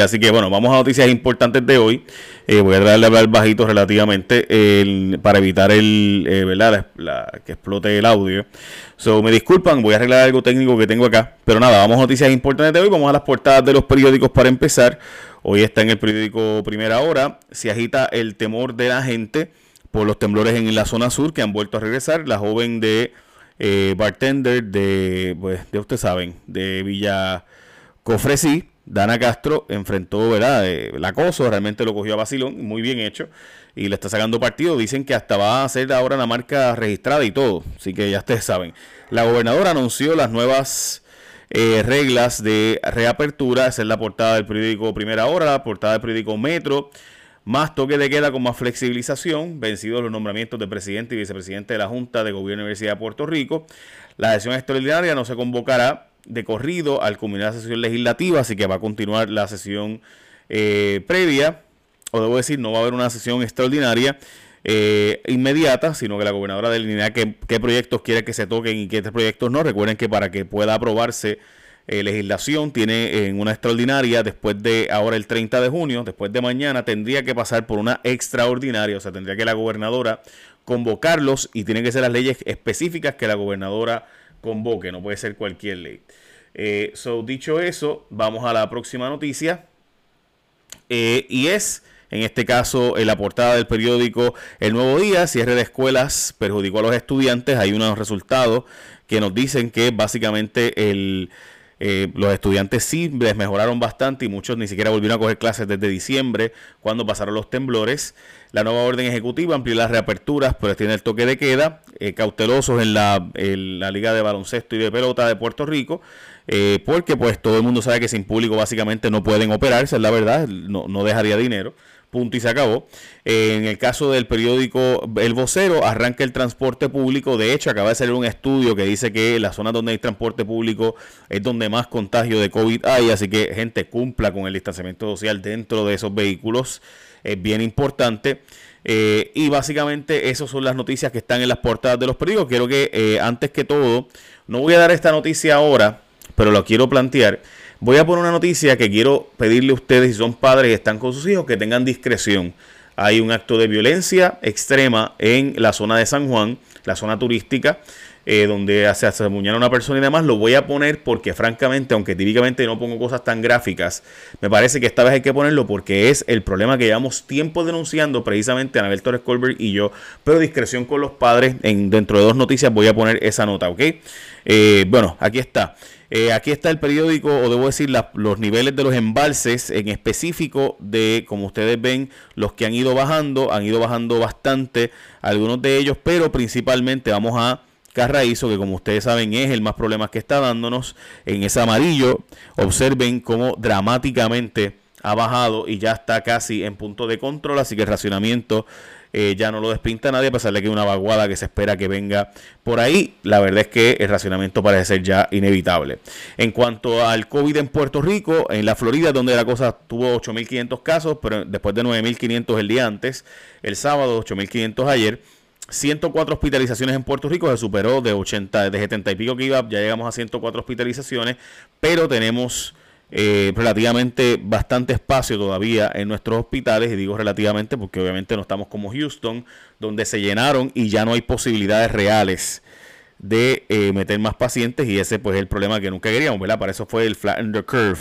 Así que bueno, vamos a noticias importantes de hoy. Eh, voy a darle a hablar bajito relativamente para evitar el, eh, ¿verdad? que explote el audio. So, me disculpan, voy a arreglar algo técnico que tengo acá. Pero nada, vamos a noticias importantes de hoy. Vamos a las portadas de los periódicos para empezar. Hoy está en el periódico Primera Hora. Se agita el temor de la gente por los temblores en la zona sur que han vuelto a regresar. La joven de eh, bartender de, pues, de ustedes saben, de Villa Cofresí Dana Castro enfrentó ¿verdad? el acoso, realmente lo cogió a Basilón, muy bien hecho, y le está sacando partido. Dicen que hasta va a ser ahora la marca registrada y todo, así que ya ustedes saben. La gobernadora anunció las nuevas eh, reglas de reapertura, esa es la portada del periódico Primera Hora, la portada del periódico Metro. Más toque de queda con más flexibilización, vencidos los nombramientos de presidente y vicepresidente de la Junta de Gobierno la Universidad de Puerto Rico. La sesión extraordinaria no se convocará de corrido al culminar la sesión legislativa, así que va a continuar la sesión eh, previa, o debo decir, no va a haber una sesión extraordinaria eh, inmediata, sino que la gobernadora delinea qué, qué proyectos quiere que se toquen y qué proyectos no. Recuerden que para que pueda aprobarse eh, legislación tiene en una extraordinaria después de ahora el 30 de junio, después de mañana, tendría que pasar por una extraordinaria, o sea, tendría que la gobernadora convocarlos y tienen que ser las leyes específicas que la gobernadora convoque, no puede ser cualquier ley. Eh, so, dicho eso, vamos a la próxima noticia. Eh, y es, en este caso, en la portada del periódico El Nuevo Día, cierre de escuelas perjudicó a los estudiantes. Hay unos resultados que nos dicen que básicamente el eh, los estudiantes sí les mejoraron bastante y muchos ni siquiera volvieron a coger clases desde diciembre cuando pasaron los temblores. La nueva orden ejecutiva amplió las reaperturas, pero tiene el toque de queda. Eh, cautelosos en la, Liga de Baloncesto y de Pelota de Puerto Rico. Eh, porque pues todo el mundo sabe que sin público básicamente no pueden operarse, es la verdad, no, no dejaría dinero punto y se acabó. en el caso del periódico El Vocero, arranca el transporte público. De hecho, acaba de salir un estudio que dice que la zona donde hay transporte público es donde más contagio de COVID hay. Así que gente cumpla con el distanciamiento social dentro de esos vehículos. Es bien importante. Eh, y básicamente esas son las noticias que están en las portadas de los periódicos. Quiero que eh, antes que todo, no voy a dar esta noticia ahora, pero lo quiero plantear. Voy a poner una noticia que quiero pedirle a ustedes, si son padres y están con sus hijos, que tengan discreción. Hay un acto de violencia extrema en la zona de San Juan, la zona turística, eh, donde se amuñala una persona y demás. Lo voy a poner porque, francamente, aunque típicamente no pongo cosas tan gráficas, me parece que esta vez hay que ponerlo porque es el problema que llevamos tiempo denunciando precisamente Anabel Torres Colbert y yo. Pero discreción con los padres. En, dentro de dos noticias voy a poner esa nota, ¿ok? Eh, bueno, aquí está. Eh, aquí está el periódico, o debo decir, los niveles de los embalses en específico de, como ustedes ven, los que han ido bajando, han ido bajando bastante algunos de ellos, pero principalmente vamos a Carraízo, que como ustedes saben es el más problema que está dándonos en ese amarillo. Observen cómo dramáticamente ha bajado y ya está casi en punto de control, así que el racionamiento eh, ya no lo despinta nadie, a pesar de que hay una vaguada que se espera que venga por ahí. La verdad es que el racionamiento parece ser ya inevitable. En cuanto al COVID en Puerto Rico, en la Florida, donde la cosa tuvo 8.500 casos, pero después de 9.500 el día antes, el sábado 8.500 ayer. 104 hospitalizaciones en Puerto Rico, se superó de 80, de 70 y pico que iba, ya llegamos a 104 hospitalizaciones, pero tenemos eh, relativamente bastante espacio todavía en nuestros hospitales, y digo relativamente porque obviamente no estamos como Houston, donde se llenaron y ya no hay posibilidades reales de eh, meter más pacientes y ese pues es el problema que nunca queríamos, ¿verdad? Para eso fue el flatten the curve.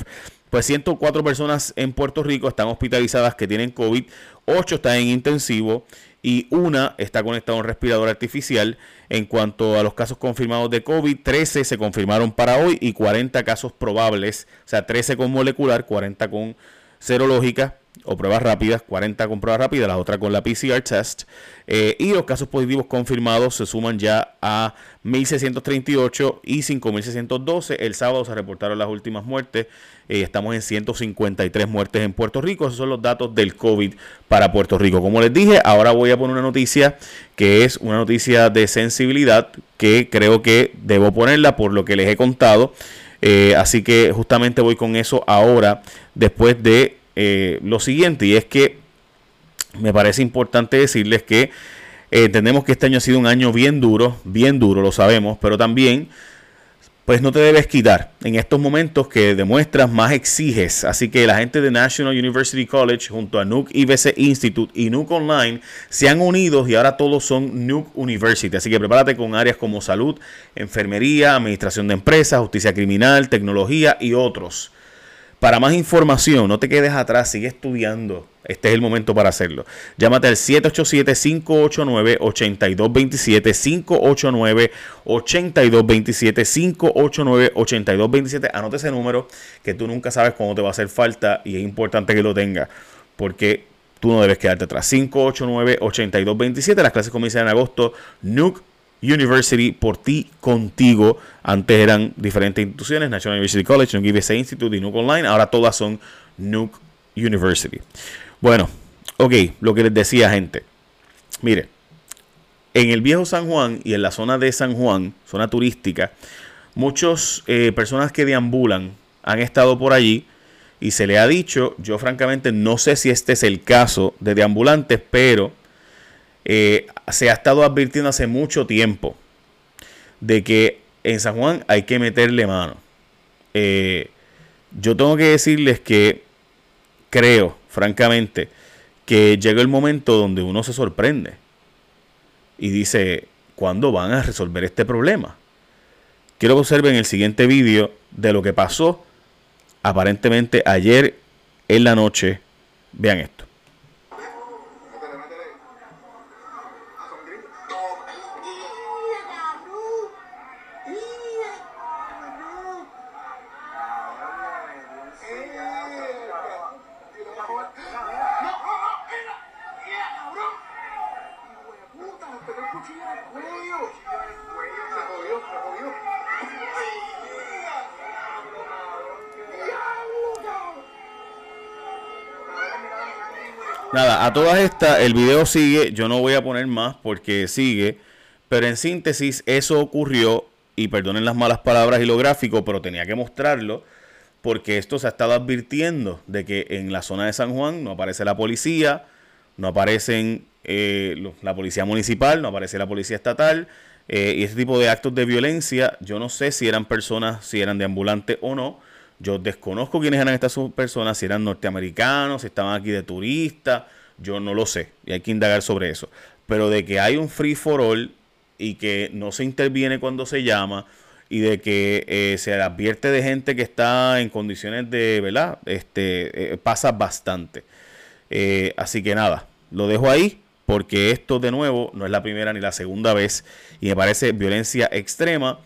Pues 104 personas en Puerto Rico están hospitalizadas que tienen COVID, 8 están en intensivo y una está conectada a un respirador artificial. En cuanto a los casos confirmados de COVID, 13 se confirmaron para hoy y 40 casos probables, o sea, 13 con molecular, 40 con serológica o pruebas rápidas, 40 con pruebas rápidas, la otra con la PCR test. Eh, y los casos positivos confirmados se suman ya a 1.638 y 5.612. El sábado se reportaron las últimas muertes. Eh, estamos en 153 muertes en Puerto Rico. Esos son los datos del COVID para Puerto Rico. Como les dije, ahora voy a poner una noticia que es una noticia de sensibilidad que creo que debo ponerla por lo que les he contado. Eh, así que justamente voy con eso ahora, después de eh, lo siguiente, y es que me parece importante decirles que eh, entendemos que este año ha sido un año bien duro, bien duro, lo sabemos, pero también pues no te debes quitar en estos momentos que demuestras más exiges. Así que la gente de National University College junto a Nuke IBC Institute y Nuke Online se han unido y ahora todos son Nuke University. Así que prepárate con áreas como salud, enfermería, administración de empresas, justicia criminal, tecnología y otros. Para más información, no te quedes atrás, sigue estudiando. Este es el momento para hacerlo. Llámate al 787-589-8227, 589-8227, 589-8227. Anote ese número que tú nunca sabes cuándo te va a hacer falta y es importante que lo tengas porque tú no debes quedarte atrás. 589-8227. Las clases comienzan en agosto. Nuke University por ti, contigo. Antes eran diferentes instituciones, National University College, Nuke IBC Institute y Nuke Online. Ahora todas son Nuke University. Bueno, ok, lo que les decía gente. Mire, en el viejo San Juan y en la zona de San Juan, zona turística, muchas eh, personas que deambulan han estado por allí y se le ha dicho, yo francamente no sé si este es el caso de deambulantes, pero eh, se ha estado advirtiendo hace mucho tiempo de que en San Juan hay que meterle mano. Eh, yo tengo que decirles que creo, francamente, que llega el momento donde uno se sorprende y dice, ¿cuándo van a resolver este problema? Quiero que observen el siguiente vídeo de lo que pasó aparentemente ayer en la noche. Vean esto. Nada, a todas estas, el video sigue. Yo no voy a poner más porque sigue. Pero en síntesis, eso ocurrió. Y perdonen las malas palabras y lo gráfico, pero tenía que mostrarlo. Porque esto se ha estado advirtiendo de que en la zona de San Juan no aparece la policía, no aparecen eh, la policía municipal, no aparece la policía estatal. Eh, y ese tipo de actos de violencia, yo no sé si eran personas, si eran de ambulante o no yo desconozco quiénes eran estas personas, si eran norteamericanos, si estaban aquí de turistas, yo no lo sé y hay que indagar sobre eso. Pero de que hay un free for all y que no se interviene cuando se llama y de que eh, se advierte de gente que está en condiciones de, ¿verdad? Este, pasa bastante. Así que nada, lo dejo ahí porque esto de nuevo no es la primera ni la segunda vez y me parece violencia extrema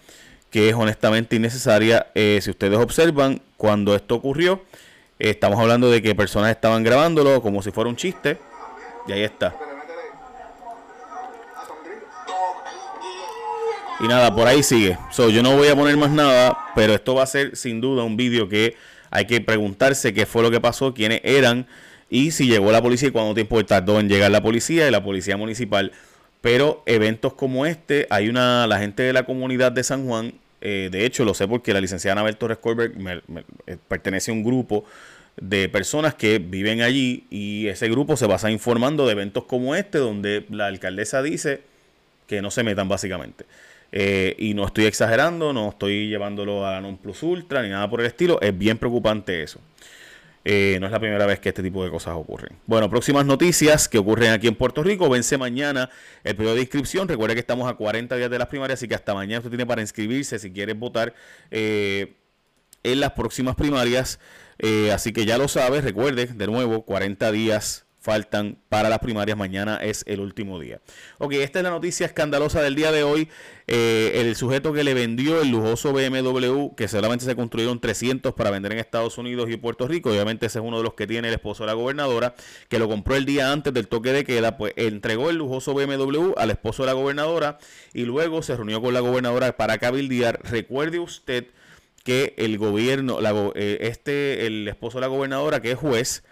que es honestamente innecesaria. Eh, si ustedes observan, cuando esto ocurrió, estamos hablando de que personas estaban grabándolo como si fuera un chiste. Y ahí está. Y nada, por ahí sigue. Yo no voy a poner más nada, pero esto va a ser sin duda un vídeo que hay que preguntarse qué fue lo que pasó, quiénes eran y si llegó la policía y cuánto tiempo tardó en llegar la policía y la policía municipal. Pero eventos como este, hay una, la gente de la comunidad de San Juan eh, de hecho, lo sé porque la licenciada Anabel Torres Colbert eh, pertenece a un grupo de personas que viven allí y ese grupo se basa informando de eventos como este donde la alcaldesa dice que no se metan básicamente. Eh, y no estoy exagerando, no estoy llevándolo a la non plus ultra ni nada por el estilo, es bien preocupante eso. Eh, no es la primera vez que este tipo de cosas ocurren. Bueno, próximas noticias que ocurren aquí en Puerto Rico. Vence mañana el periodo de inscripción. Recuerda que estamos a 40 días de las primarias, así que hasta mañana usted tiene para inscribirse si quiere votar eh, en las próximas primarias. Eh, así que ya lo sabes, recuerde, de nuevo, 40 días faltan para las primarias. Mañana es el último día. Ok, esta es la noticia escandalosa del día de hoy. Eh, el sujeto que le vendió el lujoso BMW, que solamente se construyeron 300 para vender en Estados Unidos y Puerto Rico. Obviamente ese es uno de los que tiene el esposo de la gobernadora, que lo compró el día antes del toque de queda, pues entregó el lujoso BMW al esposo de la gobernadora y luego se reunió con la gobernadora para cabildear. Recuerde usted que el gobierno, eh, este, el esposo de la gobernadora, que es juez,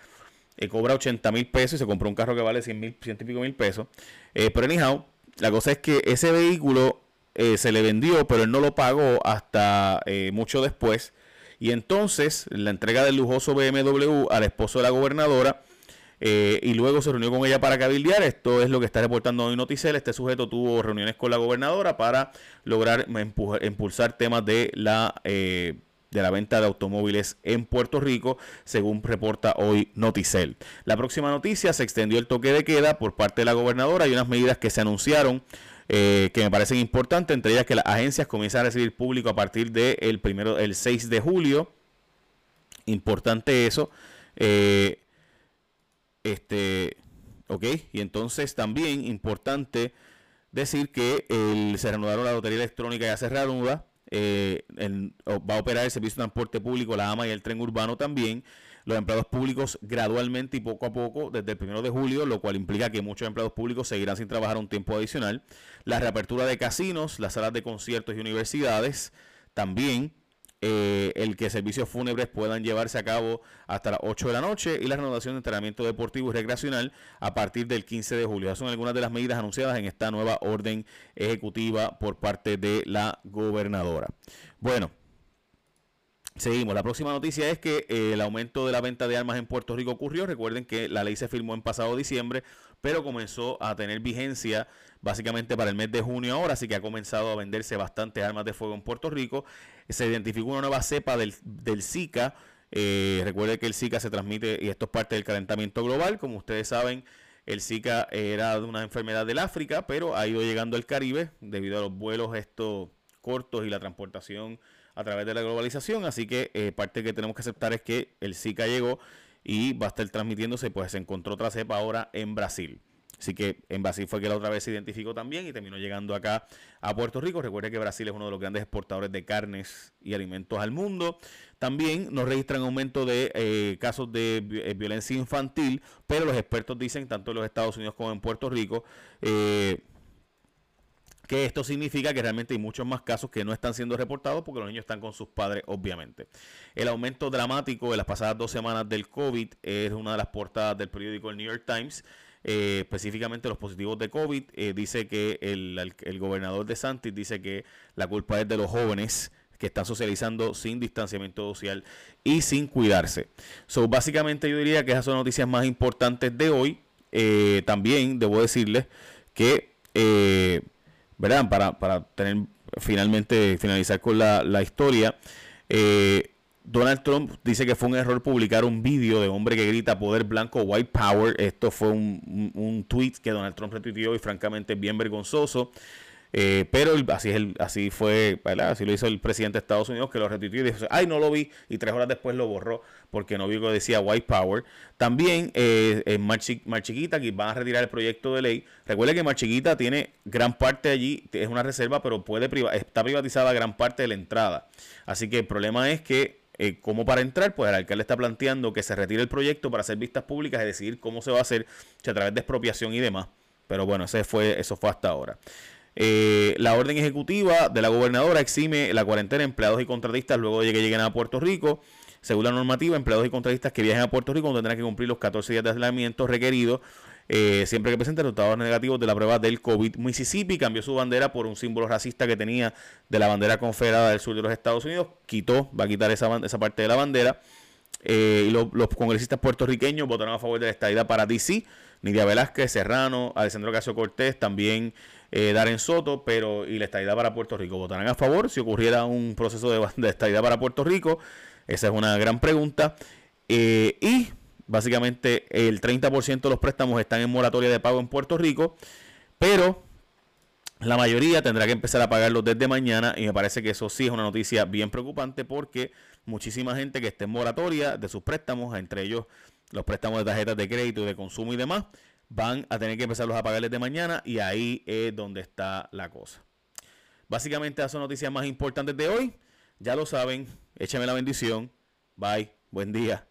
eh, cobra 80 mil pesos y se compró un carro que vale 100 mil, y pico mil pesos. Eh, pero anyhow, la cosa es que ese vehículo eh, se le vendió, pero él no lo pagó hasta mucho después. Y entonces la entrega del lujoso BMW al esposo de la gobernadora eh, y luego se reunió con ella para cabildear. Esto es lo que está reportando hoy Noticel. Este sujeto tuvo reuniones con la gobernadora para lograr impulsar temas de la... De la venta de automóviles en Puerto Rico, según reporta hoy Noticel. La próxima noticia se extendió el toque de queda por parte de la gobernadora y unas medidas que se anunciaron eh, que me parecen importantes, entre ellas que las agencias comienzan a recibir público a partir del primero, el 6 de julio. Importante eso. Eh, este, ok, y entonces también importante decir que se reanudaron la lotería electrónica ya se reanuda. Eh, va a operar el servicio de transporte público, la AMA y el tren urbano también. Los empleados públicos gradualmente y poco a poco desde el primero de julio, lo cual implica que muchos empleados públicos seguirán sin trabajar un tiempo adicional. La reapertura de casinos, las salas de conciertos y universidades también eh, el que servicios fúnebres puedan llevarse a cabo hasta las 8 de la noche y la renovación de entrenamiento deportivo y recreacional a partir del 15 de julio. Esas son algunas de las medidas anunciadas en esta nueva orden ejecutiva por parte de la gobernadora. Bueno. Seguimos. La próxima noticia es que eh, el aumento de la venta de armas en Puerto Rico ocurrió. Recuerden que la ley se firmó en pasado diciembre, pero comenzó a tener vigencia básicamente para el mes de junio ahora, así que ha comenzado a venderse bastantes armas de fuego en Puerto Rico. Se identificó una nueva cepa del, del Zika. Eh, recuerden que el Zika se transmite y esto es parte del calentamiento global. Como ustedes saben, el Zika era una enfermedad del África, pero ha ido llegando al Caribe debido a los vuelos estos cortos y la transportación a través de la globalización. Así que eh, parte que tenemos que aceptar es que el Zika llegó y va a estar transmitiéndose, pues se encontró otra cepa ahora en Brasil. Así que en Brasil fue que la otra vez se identificó también y terminó llegando acá a Puerto Rico. Recuerde que Brasil es uno de los grandes exportadores de carnes y alimentos al mundo. También nos registran aumento de eh, casos de eh, violencia infantil, pero los expertos dicen, tanto en los Estados Unidos como en Puerto Rico, eh, que esto significa que realmente hay muchos más casos que no están siendo reportados porque los niños están con sus padres, obviamente. El aumento dramático de las pasadas dos semanas del COVID es una de las portadas del periódico El New York Times. Eh, específicamente los positivos de COVID. Eh, dice que el, el, gobernador de Santis dice que la culpa es de los jóvenes que están socializando sin distanciamiento social y sin cuidarse. So, básicamente yo diría que esas son noticias más importantes de hoy. Eh, también debo decirles que ¿verdad? Para, para tener finalmente finalizar con la, la historia. Eh, Donald Trump dice que fue un error publicar un vídeo de hombre que grita poder blanco, white power. Esto fue un, un, tweet que Donald Trump retuiteó y francamente bien vergonzoso. Eh, pero así, es el, así fue, así lo hizo el presidente de Estados Unidos, que lo retuiteó y dijo, ay, no lo vi, y tres horas después lo borró porque no vio que decía White Power. También eh, en Mar, Chiquita, que van a retirar el proyecto de ley. Recuerde que Mar Chiquita tiene gran parte allí, es una reserva, pero puede está privatizada gran parte de la entrada. Así que el problema es que eh, como para entrar, pues el alcalde está planteando que se retire el proyecto para hacer vistas públicas y decidir cómo se va a hacer a través de expropiación y demás. Pero bueno, ese fue, eso fue hasta ahora. Eh, la orden ejecutiva de la gobernadora exime la cuarentena de empleados y contratistas luego de que lleguen a Puerto Rico. Según la normativa, empleados y contratistas que viajen a Puerto Rico tendrán que cumplir los 14 días de aislamiento requeridos eh, siempre que presenten resultados negativos de la prueba del COVID. Mississippi cambió su bandera por un símbolo racista que tenía de la bandera confederada del sur de los Estados Unidos. Quitó, va a quitar esa, esa parte de la bandera. Eh, y los congresistas puertorriqueños votaron a favor de la estadía para DC. Nidia Velázquez, Serrano, Alessandro Casio Cortés, también eh, Darren Soto, pero y la estadía para Puerto Rico votarán a favor si ocurriera un proceso de, de para Puerto Rico. Esa es una gran pregunta. Eh, y básicamente el 30% de los préstamos están en moratoria de pago en Puerto Rico, pero la mayoría tendrá que empezar a pagarlos desde mañana y me parece que eso sí es una noticia bien preocupante porque muchísima gente que esté en moratoria de sus préstamos, entre ellos los préstamos de tarjetas de crédito de consumo y demás, van a tener que empezarlos a pagar desde mañana y ahí es donde está la cosa. Básicamente esas son noticias más importantes de hoy. Ya lo saben, échame la bendición. Bye, buen día.